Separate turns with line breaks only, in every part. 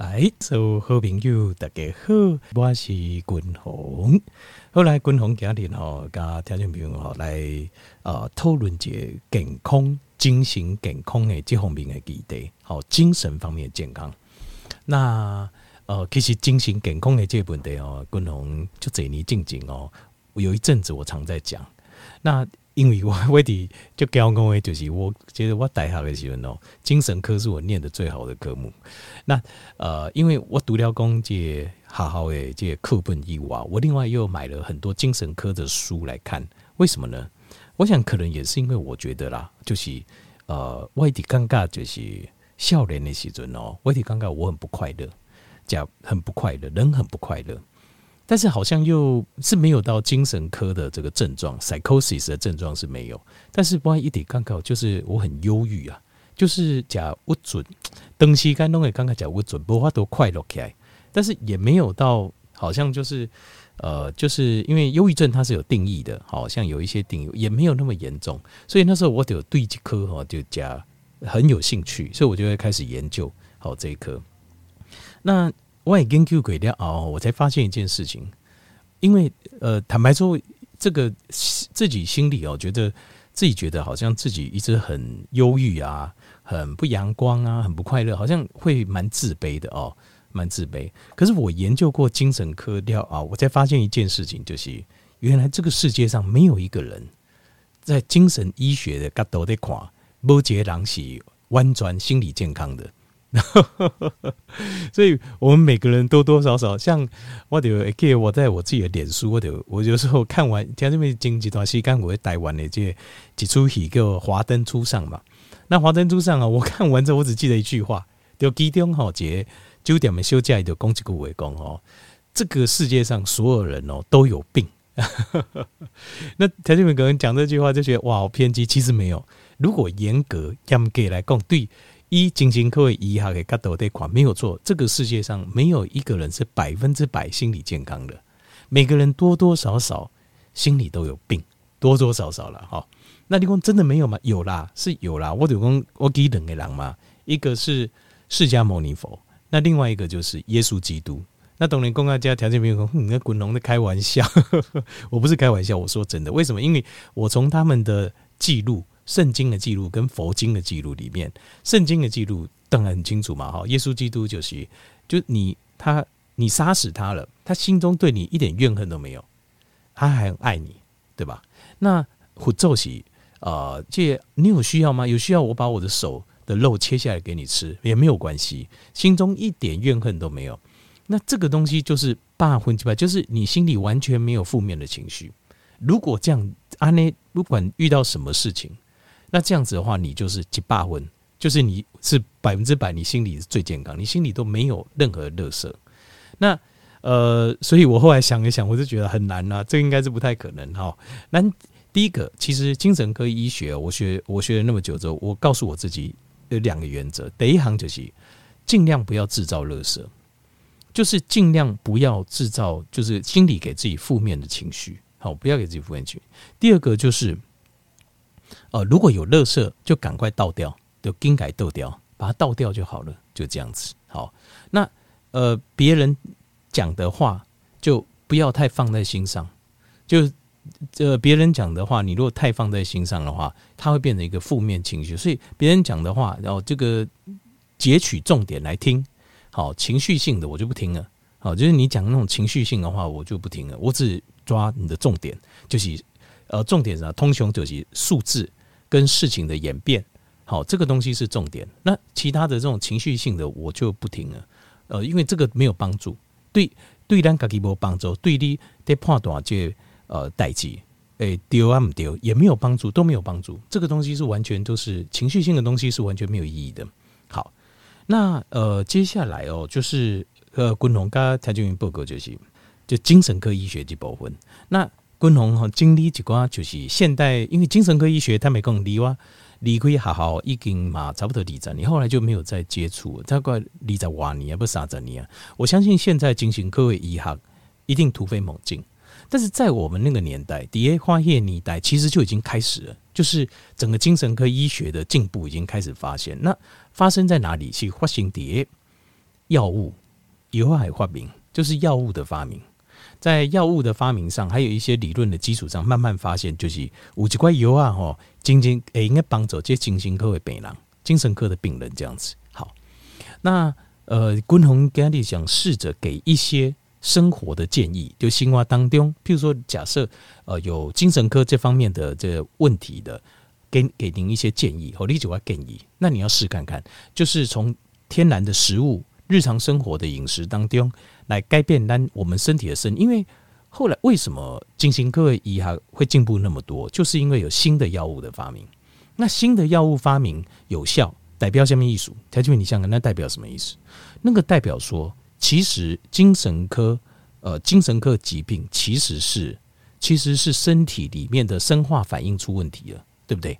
哎，所有好朋友大家好，我是君鸿。后来君鸿今日吼，甲听众朋友来呃讨论一个健康、精神健康的这方面的议题，好，精神方面的健康。那呃，其实精神健康的这个问题哦，君鸿就这年静静哦，有一阵子我常在讲。那因为我我的就教我就是，我觉得我大学的时候哦，精神科是我念的最好的科目。那呃，因为我读了公这好好的这课本以外，我另外又买了很多精神科的书来看。为什么呢？我想可能也是因为我觉得啦，就是呃，我的尴尬就是少年的时阵哦，我的尴尬我很不快乐，讲很不快乐，人很不快乐。但是好像又是没有到精神科的这个症状，psychosis 的症状是没有。但是万一点刚好就是我很忧郁啊，就是讲不准，东西该弄的刚刚讲不准，不话都快乐起来。但是也没有到好像就是呃，就是因为忧郁症它是有定义的，好像有一些定义，也没有那么严重。所以那时候我就对这科哈就讲很有兴趣，所以我就会开始研究好这一科。那。我也研究过了哦，我才发现一件事情，因为呃，坦白说，这个自己心里哦，觉得自己觉得好像自己一直很忧郁啊，很不阳光啊，很不快乐，好像会蛮自卑的哦，蛮自卑。可是我研究过精神科了啊，我才发现一件事情，就是原来这个世界上没有一个人在精神医学的角度的看，没有一个人是完全心理健康的。所以，我们每个人多多少少，像我就给我在我自己的脸书，我就我有时候看完，听这边经济段时间，我会带完的这几出戏叫《华灯初上》嘛。那《华灯初上》啊，我看完之后，我只记得一句话：就其中吼，节九点没休假，就攻击顾为公哦。这个世界上所有人哦都有病。那条这边可能讲这句话，就觉得哇，好偏激。其实没有，如果严格严格来讲，对。一精神科医学的角度来看，没有错。这个世界上没有一个人是百分之百心理健康的，每个人多多少少心里都有病，多多少少了哈。那你说真的没有吗？有啦，是有啦。我就讲我给两个人嘛，一个是释迦牟尼佛，那另外一个就是耶稣基督。那当然公家家条件没有说，你那滚龙的开玩笑，我不是开玩笑，我说真的。为什么？因为我从他们的记录。圣经的记录跟佛经的记录里面，圣经的记录当然很清楚嘛，哈，耶稣基督就是，就你他你杀死他了，他心中对你一点怨恨都没有，他还很爱你，对吧？那胡咒喜啊，这你有需要吗？有需要我把我的手的肉切下来给你吃也没有关系，心中一点怨恨都没有。那这个东西就是八分之八，就是你心里完全没有负面的情绪。如果这样，阿内不管遇到什么事情。那这样子的话，你就是几八分，就是你是百分之百，你心里是最健康，你心里都没有任何乐色。那呃，所以我后来想一想，我就觉得很难啊，这应该是不太可能哈。那第一个，其实精神科医学，我学我学了那么久之后，我告诉我自己有两个原则，第一行就是尽量不要制造乐色，就是尽量不要制造，就是心里给自己负面的情绪，好，不要给自己负面情绪。第二个就是。呃，如果有垃圾，就赶快倒掉，就更改倒掉，把它倒掉就好了，就这样子。好，那呃，别人讲的话就不要太放在心上，就呃，别人讲的话，你如果太放在心上的话，它会变成一个负面情绪。所以别人讲的话，然后这个截取重点来听，好，情绪性的我就不听了。好，就是你讲那种情绪性的话，我就不听了，我只抓你的重点，就是。呃，重点是，通雄就是数字跟事情的演变，好，这个东西是重点。那其他的这种情绪性的，我就不听了。呃，因为这个没有帮助，对对，咱家己没帮助，对你在判断这呃代志，诶，丢啊不丢也没有帮助，都没有帮助。这个东西是完全都是情绪性的东西，是完全没有意义的。好，那呃，接下来哦，就是呃，昆龙刚才就已经报告就是，就精神科医学这部分，那。君鸿哈经历几关就是现代，因为精神科医学他没跟离哇离开好好已经嘛差不多离着，你后来就没有再接触，大概离在瓦尼啊不啥子你啊？我相信现在精神科医学一定突飞猛进，但是在我们那个年代，底下花叶年代其实就已经开始了，就是整个精神科医学的进步已经开始发现。那发生在哪里？是发生底药物，以后还发明，就是药物的发明。在药物的发明上，还有一些理论的基础上，慢慢发现，就是五几块油啊，吼，精神诶，应该帮助这精神科的病人，精神科的病人这样子。好，那呃，君宏今日想试着给一些生活的建议，就生活当中，譬如说，假设呃有精神科这方面的这个问题的，给给您一些建议，和你就要建议，那你要试看看，就是从天然的食物、日常生活的饮食当中。来改变单我们身体的生，因为后来为什么精神科医还会进步那么多，就是因为有新的药物的发明。那新的药物发明有效，代表什么意思？条件问你想看，那代表什么意思？那个代表说，其实精神科呃精神科疾病其实是其实是身体里面的生化反应出问题了，对不对？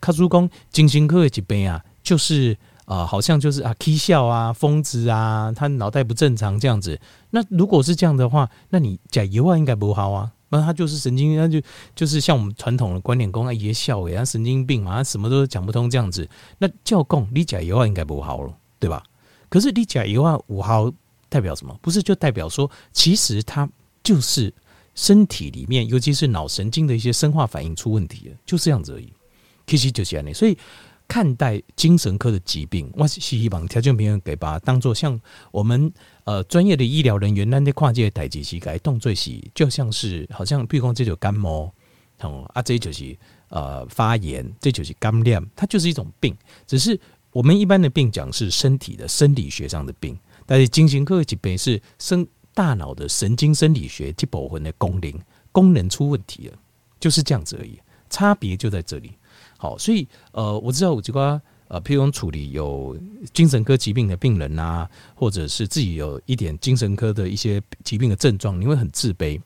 卡祖公精神科的疾病啊，就是。啊、好像就是啊，K 笑啊，疯子啊，他脑袋不正常这样子。那如果是这样的话，那你甲油啊应该不好啊。那他就是神经，那就就是像我们传统的观点，讲啊，也笑诶，他神经病嘛，他什么都讲不通这样子。那教供你甲油啊应该不好了，对吧？可是你甲油啊五号代表什么？不是就代表说，其实他就是身体里面，尤其是脑神经的一些生化反应出问题了，就这样子而已。其实就是这样，所以。看待精神科的疾病，我是希望条件朋友给把它当做像我们呃专业的医疗人员，那那跨界代际膝盖动作是就像是好像，譬如说这种感冒，哦啊，这就是呃发炎，这就是感染，它就是一种病。只是我们一般的病讲是身体的生理学上的病，但是精神科的疾病是生大脑的神经生理学这部分的功能功能出问题了，就是这样子而已，差别就在这里。好，所以呃，我知道有几个呃，譬如处理有精神科疾病的病人啊，或者是自己有一点精神科的一些疾病的症状，你会很自卑。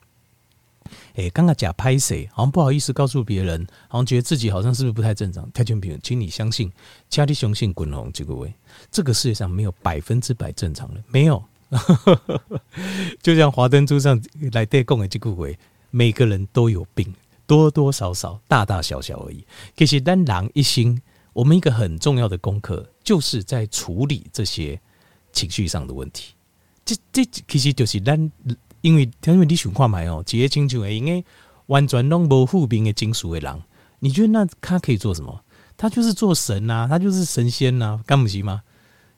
哎、欸，刚刚假拍谁？好像不好意思告诉别人，好像觉得自己好像是不是不太正常？太君平，请你相信，家里雄性滚红这个位，这个世界上没有百分之百正常的，没有。就像华灯初上来对供的这个位，每个人都有病。多多少少、大大小小而已。其实，单狼一心，我们一个很重要的功课，就是在处理这些情绪上的问题。这、这其实就是咱，因为因为你想看嘛哦，几个亲像应该完全拢无负面的情绪的人，你觉得那他可以做什么？他就是做神呐、他就是神仙呐、啊，干不行吗？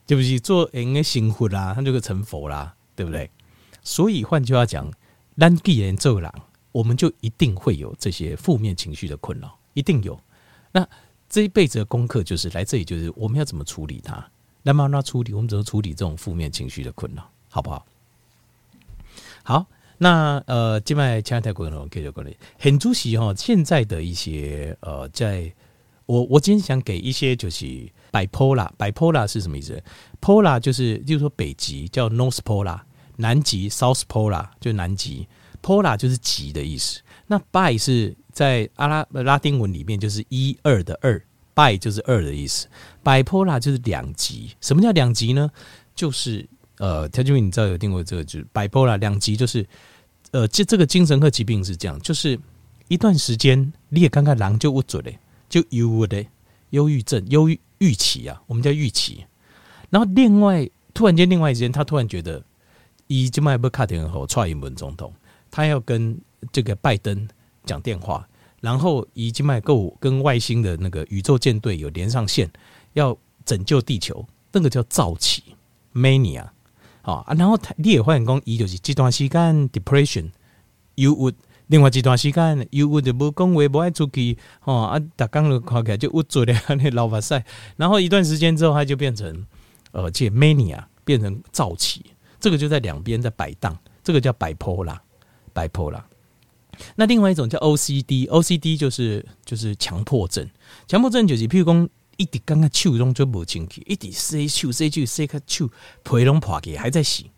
对不起，做应该幸福啦，他就可成佛啦，对不对？所以换句话讲，咱既然做人。我们就一定会有这些负面情绪的困扰，一定有。那这一辈子的功课就是来这里，就是我们要怎么处理它？那么那处理，我们怎么处理这种负面情绪的困扰，好不好？好，那呃，今麦亲爱的观众，各位各位，很主席哈，现在的一些呃，在我我今天想给一些就是 bipolar，bipolar 是什么意思？polar 就是就是说北极叫 North Polar，南极 South Polar 就南极。Pola 就是极的意思，那 bi 是在阿拉拉丁文里面就是一二的二，bi 就是二的意思，bipolar 就是两极。什么叫两极呢？就是呃，他就问你知道有听过这个，就是 bipolar 两极，就是呃，这这个精神科疾病是这样，就是一段时间你也看看狼就不准嘞，就忧的忧郁症、忧郁郁期啊，我们叫郁期。然后另外突然间另外一间，他突然觉得，伊今麦不卡电话蔡英文总统。他要跟这个拜登讲电话，然后已经买够跟外星的那个宇宙舰队有连上线，要拯救地球，那个叫躁期 （mania） 啊。然后他你也发现讲，伊就是这段时间 depression，you would 另外一段时间 you would 不讲话不爱出去哦啊，打刚了看起来就郁卒的那老把赛，然后一段时间之后，他就变成呃这 mania 变成躁期，这个就在两边在摆荡，这个叫摆坡啦。bipolar，那另外一种叫 OCD，OCD 就是就是强迫症。强迫症就是，譬如讲，一直刚刚手中就不清气，一直塞手塞手塞个手，皮拢破给还在洗。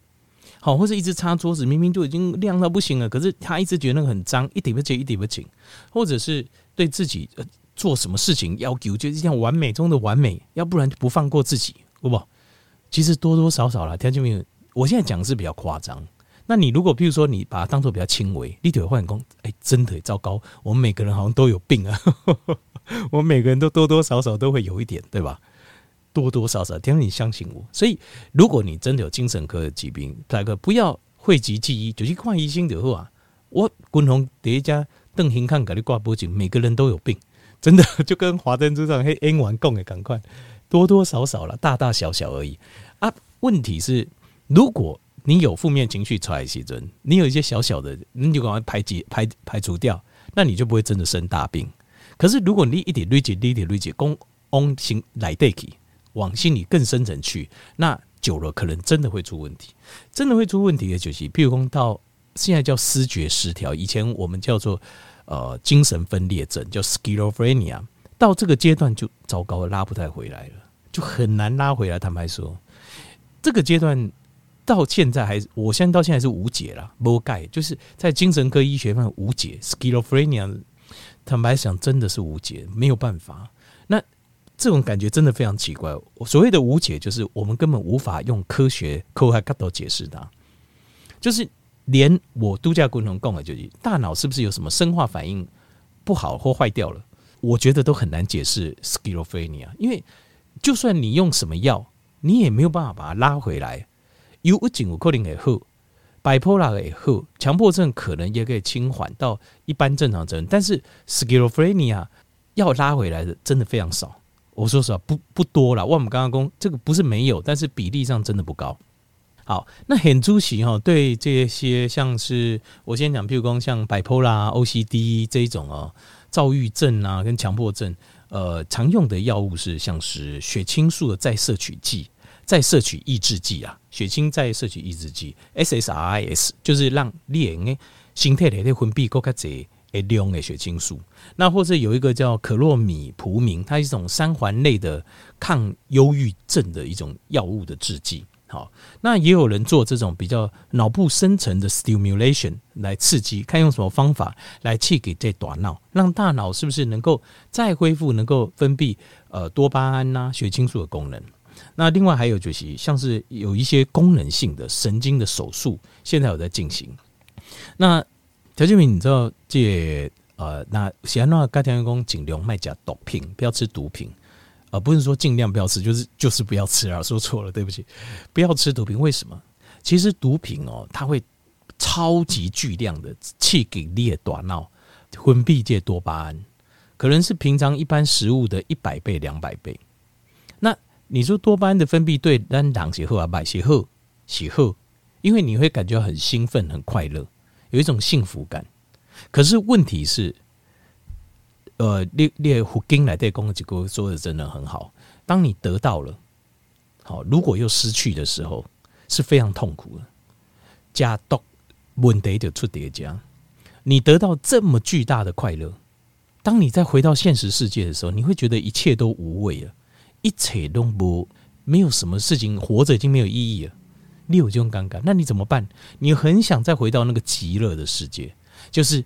好，或者一直擦桌子，明明就已经亮到不行了，可是他一直觉得那个很脏，一点不洁，一点不紧。或者是对自己做什么事情要求，就是像完美中的完美，要不然就不放过自己，好不好？其实多多少少啦，听见没有？我现在讲是比较夸张。那你如果譬如说你把它当做比较轻微，你就会换工，哎，真的糟糕，我们每个人好像都有病啊，我们每个人都多多少少都会有一点，对吧？多多少少，天你相信我。所以，如果你真的有精神科的疾病，大哥不要讳疾忌医，就去看医生就好啊。我共同第一家邓行看给你挂脖颈，每个人都有病，真的就跟华灯初上黑 N 完共的赶快，多多少少了，大大小小而已啊。问题是，如果你有负面情绪出来时阵，你有一些小小的，你就赶快排解排排除掉，那你就不会真的生大病。可是如果你一点累积，一点累积，攻往心来对去，往心里更深层去，那久了可能真的会出问题，真的会出问题的就是，譬如说到现在叫思觉失调，以前我们叫做呃精神分裂症，叫 schizophrenia，到这个阶段就糟糕了，拉不太回来了，就很难拉回来。坦白说，这个阶段到现在还是，我现在到现在是无解了，无解，就是在精神科医学上无解，schizophrenia。坦白讲，真的是无解，没有办法。那这种感觉真的非常奇怪。所谓的无解，就是我们根本无法用科学科学角度解释它。就是连我度假共同共的就是大脑是不是有什么生化反应不好或坏掉了，我觉得都很难解释 schizophrenia。因为就算你用什么药，你也没有办法把它拉回来。有一种可能会好。bipolar 以后，强迫症可能也可以轻缓到一般正常症，但是 schizophrenia 要拉回来的真的非常少。我说实话，不不多了。我们刚刚讲这个不是没有，但是比例上真的不高。好，那很出奇哈，对这些像是我先讲，譬如说像 bipolar、OCD 这一种哦，躁郁症啊跟强迫症，呃，常用的药物是像是血清素的再摄取剂。再摄取抑制剂啊，血清再摄取抑制剂 SSRIs 就是让脸诶心态的分泌更加多诶量的血清素。那或者有一个叫可洛米普明，它是一种三环类的抗忧郁症的一种药物的制剂。好，那也有人做这种比较脑部深层的 stimulation 来刺激，看用什么方法来刺激这大脑，让大脑是不是能够再恢复，能够分泌呃多巴胺呐、血清素的功能。那另外还有就是，像是有一些功能性的神经的手术，现在有在进行。那条件明，你知道这呃，那喜安诺该条员工尽量卖假毒品，不要吃毒品，呃、不是说尽量不要吃，就是就是不要吃啊，说错了，对不起，不要吃毒品。为什么？其实毒品哦，它会超级巨量的刺激你的大脑分泌这多巴胺，可能是平常一般食物的一百倍、两百倍。你说多巴胺的分泌对单档写后啊，买喜后喜后，因为你会感觉很兴奋、很快乐，有一种幸福感。可是问题是，呃，列列胡金来对公击哥说的真的很好。当你得到了，好，如果又失去的时候，是非常痛苦的。加多问题就出叠加，你得到这么巨大的快乐，当你再回到现实世界的时候，你会觉得一切都无味了。一切都不没有什么事情，活着已经没有意义了。你有这种尴尬，那你怎么办？你很想再回到那个极乐的世界，就是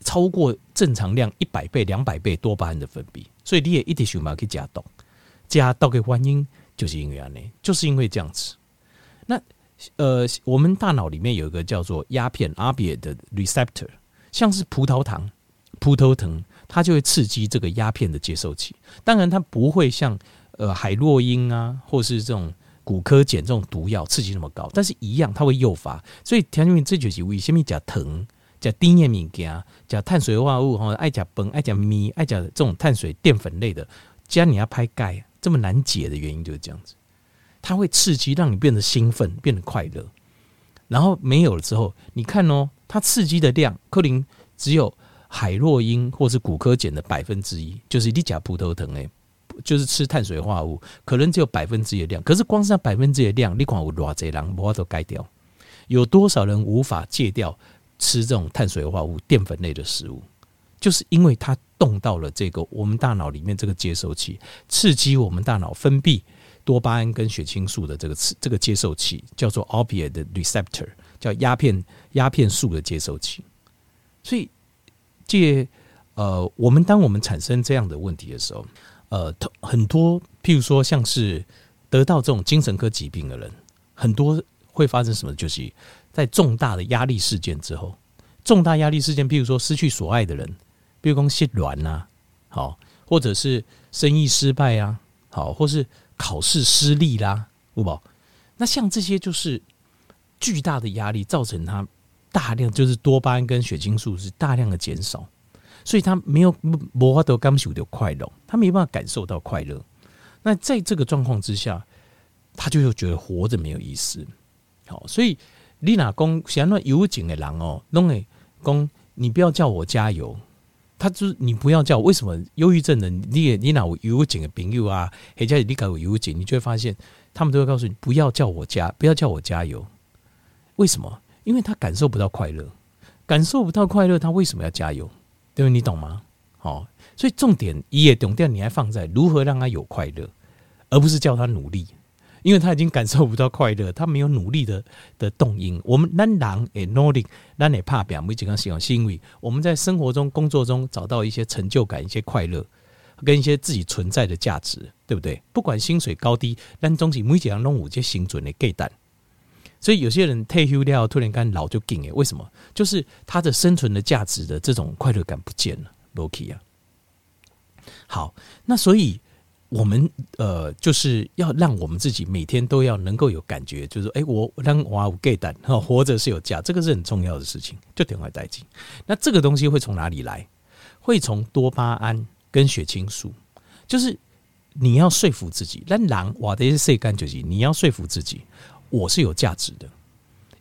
超过正常量一百倍、两百倍多巴胺的分泌，所以你也一定想要去加动，加毒的原因就是因为这样，就是因为这样子。那呃，我们大脑里面有一个叫做鸦片 opiate 的 receptor，像是葡萄糖、葡萄糖，它就会刺激这个鸦片的接受器。当然，它不会像呃，海洛因啊，或是这种骨科碱这种毒药刺激那么高，但是一样它会诱发。所以，田俊明这就是为什么讲糖、讲低盐物件、讲碳水化合物哈，爱讲硼、爱讲米、爱讲这种碳水淀粉类的，既然你要拍钙这么难解的原因就是这样子，它会刺激让你变得兴奋，变得快乐。然后没有了之后，你看哦，它刺激的量克林只有海洛因或是骨科碱的百分之一，就是你讲葡萄糖诶。就是吃碳水化合物，可能只有百分之一的量，可是光是那百分之一的量，你看有多少人无法都戒掉？有多少人无法戒掉吃这种碳水化合物、淀粉类的食物？就是因为它动到了这个我们大脑里面这个接收器，刺激我们大脑分泌多巴胺跟血清素的这个这个接收器，叫做 opiate receptor，叫鸦片鸦片素的接收器。所以，这呃，我们当我们产生这样的问题的时候，呃，很多，譬如说，像是得到这种精神科疾病的人，很多会发生什么？就是在重大的压力事件之后，重大压力事件，譬如说失去所爱的人，比如说失恋呐，好，或者是生意失败啊，好，或是考试失利啦，对不？那像这些就是巨大的压力，造成他大量就是多巴胺跟血清素是大量的减少，所以他没有无法得感受到快乐，他没办法感受到快乐。那在这个状况之下，他就又觉得活着没有意思。好，所以你哪公想那有景的人哦，弄诶公，你不要叫我加油。他就是你不要叫我，为什么忧郁症的你也你哪有忧郁的朋友啊？或者你搞有忧郁，你就会发现他们都会告诉你不要叫我加，不要叫我加油。为什么？因为他感受不到快乐，感受不到快乐，他为什么要加油？对不对？你懂吗？好，所以重点一也懂掉，你还放在如何让他有快乐，而不是叫他努力。因为他已经感受不到快乐，他没有努力的的动因。我们让人诶努力，让你怕表没几个喜是因为我们在生活中、工作中找到一些成就感、一些快乐，跟一些自己存在的价值，对不对？不管薪水高低，但总是每几样弄五些薪准的给单。所以有些人退休掉，突然间老就紧诶，为什么？就是他的生存的价值的这种快乐感不见了。Loki 啊，好，那所以。我们呃，就是要让我们自己每天都要能够有感觉，就是说，哎，我让我有给胆，活着是有价，这个是很重要的事情，就点坏殆尽。那这个东西会从哪里来？会从多巴胺跟血清素，就是你要说服自己，让狼哇的是干就是你要说服自己，我是有价值的。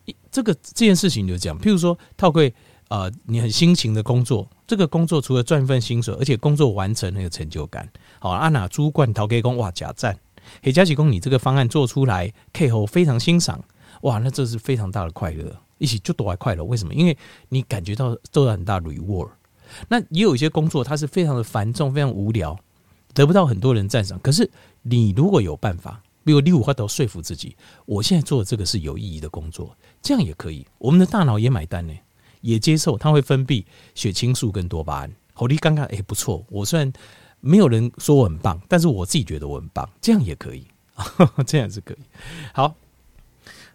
一这个这件事情就这样，譬如说，套柜。呃，你很辛勤的工作，这个工作除了赚一份薪水，而且工作完成很有成就感。好，阿娜朱冠陶给工哇假赞，黑加几工你这个方案做出来，，K 后非常欣赏，哇，那这是非常大的快乐，一起就多还快乐。为什么？因为你感觉到做了很大 reward。那也有一些工作，它是非常的繁重，非常无聊，得不到很多人赞赏。可是你如果有办法，比如你五花都说服自己，我现在做的这个是有意义的工作，这样也可以。我们的大脑也买单呢。也接受，它会分泌血清素跟多巴胺。好，你刚刚哎不错，我虽然没有人说我很棒，但是我自己觉得我很棒，这样也可以，这样是可以。好，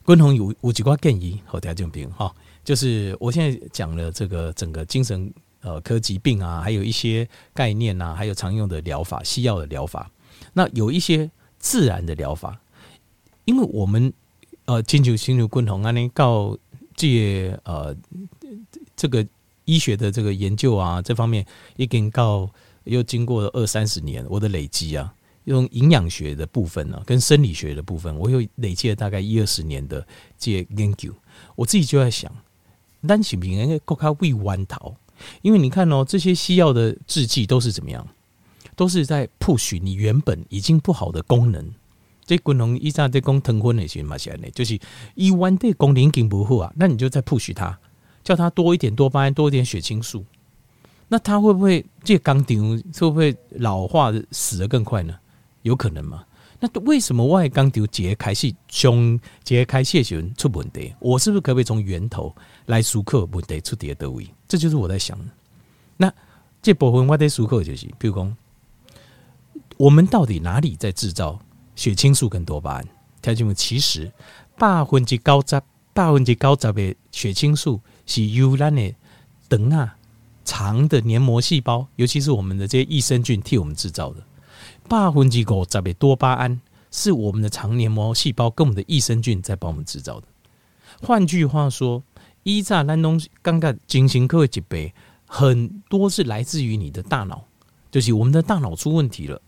共同有有几个建议和条件病哈，就是我现在讲了这个整个精神呃科疾病啊，还有一些概念啊，还有常用的疗法、西药的疗法，那有一些自然的疗法，因为我们呃，进入进入共同安尼告借呃。这个医学的这个研究啊，这方面已经告又经过了二三十年，我的累积啊，用营养学的部分呢、啊，跟生理学的部分，我又累积了大概一二十年的这些研究。我自己就在想，单起病人够靠胃弯桃，因为你看哦，这些西药的制剂都是怎么样，都是在 push 你原本已经不好的功能。这功能一在在讲疼昏那些嘛，现在就是一弯的功能已经不好啊，那你就再 push 它。叫它多一点多巴胺，多一点血清素，那它会不会这刚丢？会不会老化死得更快呢？有可能吗？那为什么外钢丢节开始胸节开始时出问题？我是不是可不可以从源头来疏克问题出点的位？这就是我在想。那这部分我得疏克就是，比如讲，我们到底哪里在制造血清素跟多巴胺？条件其实百分之九十，百分之九十的血清素。是由咱的肠啊肠的黏膜细胞，尤其是我们的这些益生菌替我们制造的。百分之五十的多巴胺是我们的肠黏膜细胞跟我们的益生菌在帮我们制造的。换句话说，依在咱东刚刚进行科技杯，很多是来自于你的大脑，就是我们的大脑出问题了。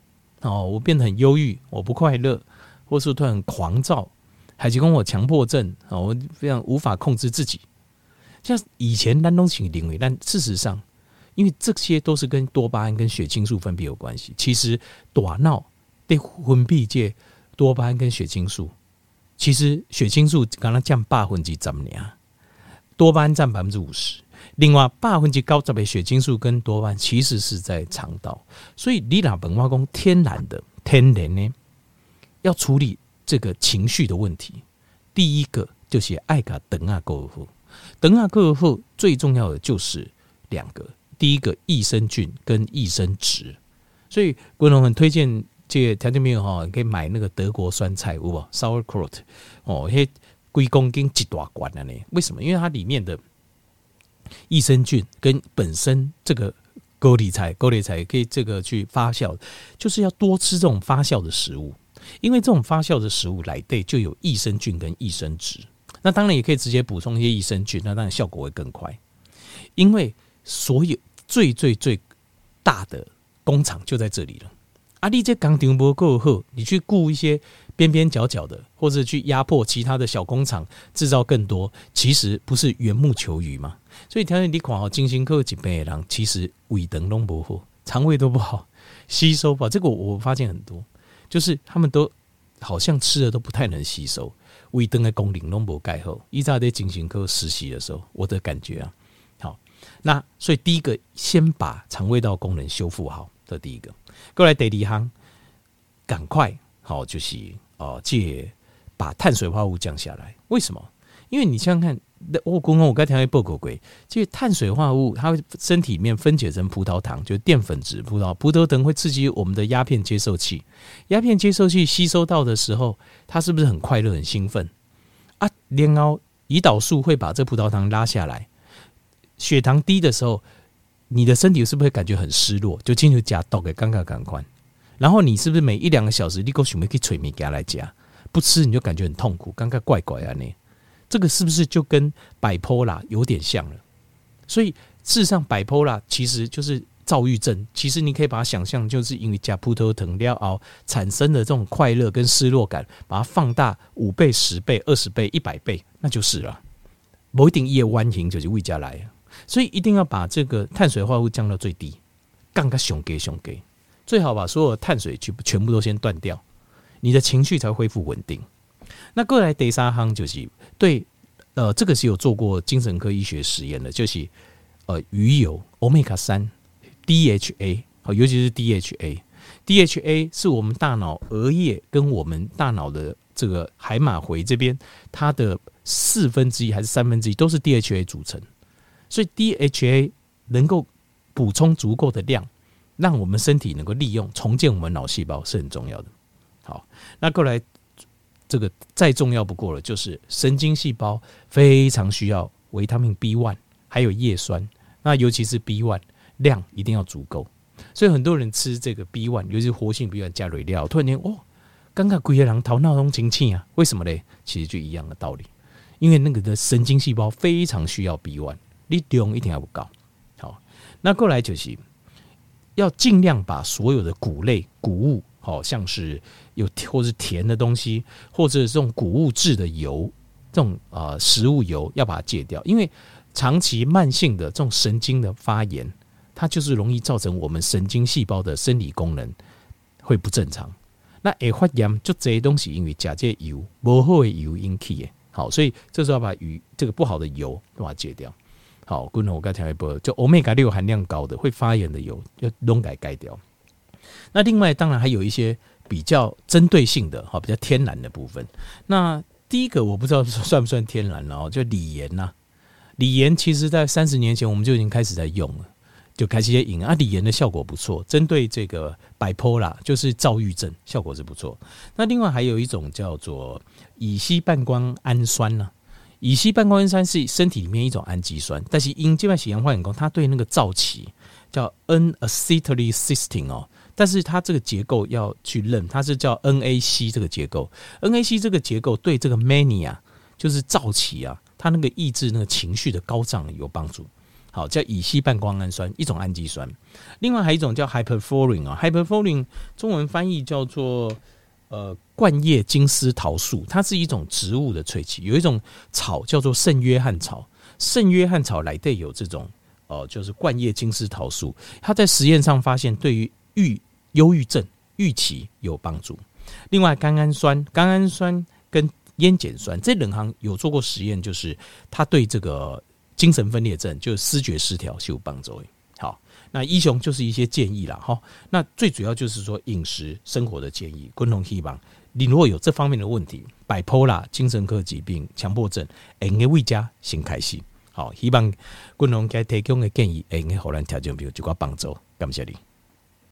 哦，我变得很忧郁，我不快乐，或是突然狂躁，还是跟我强迫症啊，我非常无法控制自己。像以前单东西定位，但事实上，因为这些都是跟多巴胺跟血清素分泌有关系。其实打闹的分泌这多巴胺跟血清素，其实血清素刚刚降百分之怎么样？多巴胺占百分之五十，另外百分之高十的血清素跟多巴胺其实是在肠道。所以你那本化工天然的天然呢，要处理这个情绪的问题，第一个就是爱卡等啊够好。等下过后，最重要的就是两个，第一个益生菌跟益生质。所以国龙很推荐这个条件没有哈，可以买那个德国酸菜，有无？Sauerkraut 哦，嘿，归功跟几大罐的呢？为什么？因为它里面的益生菌跟本身这个高丽菜，高丽菜可以这个去发酵，就是要多吃这种发酵的食物。因为这种发酵的食物来对就有益生菌跟益生质，那当然也可以直接补充一些益生菌，那当然效果会更快。因为所有最最最大的工厂就在这里了。阿力这钢钉不够厚，你去雇一些边边角角的，或者去压迫其他的小工厂制造更多，其实不是缘木求鱼吗？所以条件你看哦金星科几倍人，其实胃肠都不好，肠胃都不好，吸收吧。这个我发现很多，就是他们都好像吃的都不太能吸收，胃肠的功能都不盖好。依在在金星科实习的时候，我的感觉啊，好，那所以第一个先把肠胃道功能修复好，这第一个。过来第二行，赶快好，就是哦，借把碳水化合物降下来。为什么？因为你想想看，我刚刚我刚才报告过，这碳水化合物它会身体里面分解成葡萄糖，就淀粉质。葡萄葡萄糖会刺激我们的鸦片接受器，鸦片接受器吸收到的时候，它是不是很快乐、很兴奋啊？然后胰岛素会把这葡萄糖拉下来，血糖低的时候。你的身体是不是会感觉很失落？就进去加豆给尴尬感官，然后你是不是每一两个小时你够准备去催眠给他来加？不吃你就感觉很痛苦，尴尬怪怪啊！你这个是不是就跟 bipolar 有点像了？所以事实上 bipolar 其实就是躁郁症。其实你可以把它想象，就是因为加葡萄糖料熬产生的这种快乐跟失落感，把它放大五倍、十倍、二十倍、一百倍，那就是了。某一定夜弯型就是胃加来。所以一定要把这个碳水化合物降到最低，降个熊给熊给，最好把所有的碳水全全部都先断掉，你的情绪才恢复稳定。那过来第三行就是对，呃，这个是有做过精神科医学实验的，就是呃鱼油欧米伽三 DHA，好，尤其是 DHA，DHA 是我们大脑额叶跟我们大脑的这个海马回这边，它的四分之一还是三分之一都是 DHA 组成。所以 DHA 能够补充足够的量，让我们身体能够利用重建我们脑细胞是很重要的。好，那过来这个再重要不过了，就是神经细胞非常需要维他命 B one，还有叶酸。那尤其是 B one 量一定要足够。所以很多人吃这个 B one，尤其是活性 B one 加蕊料，突然间哦，刚刚龟狼头闹中精气啊？为什么嘞？其实就一样的道理，因为那个的神经细胞非常需要 B one。你量一定要不高，好，那过来就是要尽量把所有的谷类、谷物，好像是有或是甜的东西，或者是这种谷物质的油，这种啊食物油要把它戒掉，因为长期慢性的这种神经的发炎，它就是容易造成我们神经细胞的生理功能会不正常。那会发炎就这些东西，因为假借油不好的油引起的，好，所以这时候要把鱼这个不好的油把它戒掉。好，功能我刚才一波，就欧米伽六含量高的会发炎的油要弄改改掉。那另外当然还有一些比较针对性的，哈，比较天然的部分。那第一个我不知道算不算天然哦，就锂盐呐。锂盐其实在三十年前我们就已经开始在用了，就开始引啊，锂盐的效果不错，针对这个 bipolar 就是躁郁症效果是不错。那另外还有一种叫做乙烯半胱氨酸呢。乙烯半胱氨酸是身体里面一种氨基酸，但是因静脉血氧化很高，它对那个皂基叫 N-acetylcysteine 哦，但是它这个结构要去认，它是叫 NAC 这个结构，NAC 这个结构对这个 mania 就是皂基啊，它那个抑制那个情绪的高涨有帮助。好，叫乙烯半胱氨酸一种氨基酸，另外还有一种叫 hyperforin 啊，hyperforin 中文翻译叫做。呃，冠叶金丝桃树，它是一种植物的萃取。有一种草叫做圣约翰草，圣约翰草来对有这种、呃，就是冠叶金丝桃树。它在实验上发现，对于郁忧郁症郁期有帮助。另外，甘氨酸、甘氨酸跟烟碱酸这两行有做过实验，就是它对这个精神分裂症，就是思觉失调是有帮助。那医雄就是一些建议啦哈，那最主要就是说饮食生活的建议。共同希望你如果有这方面的问题摆脱啦精神科疾病、强迫症，哎，你为家先开始。好，希望共同给提供的建议，哎，你后来调整比如就个帮助，感谢你。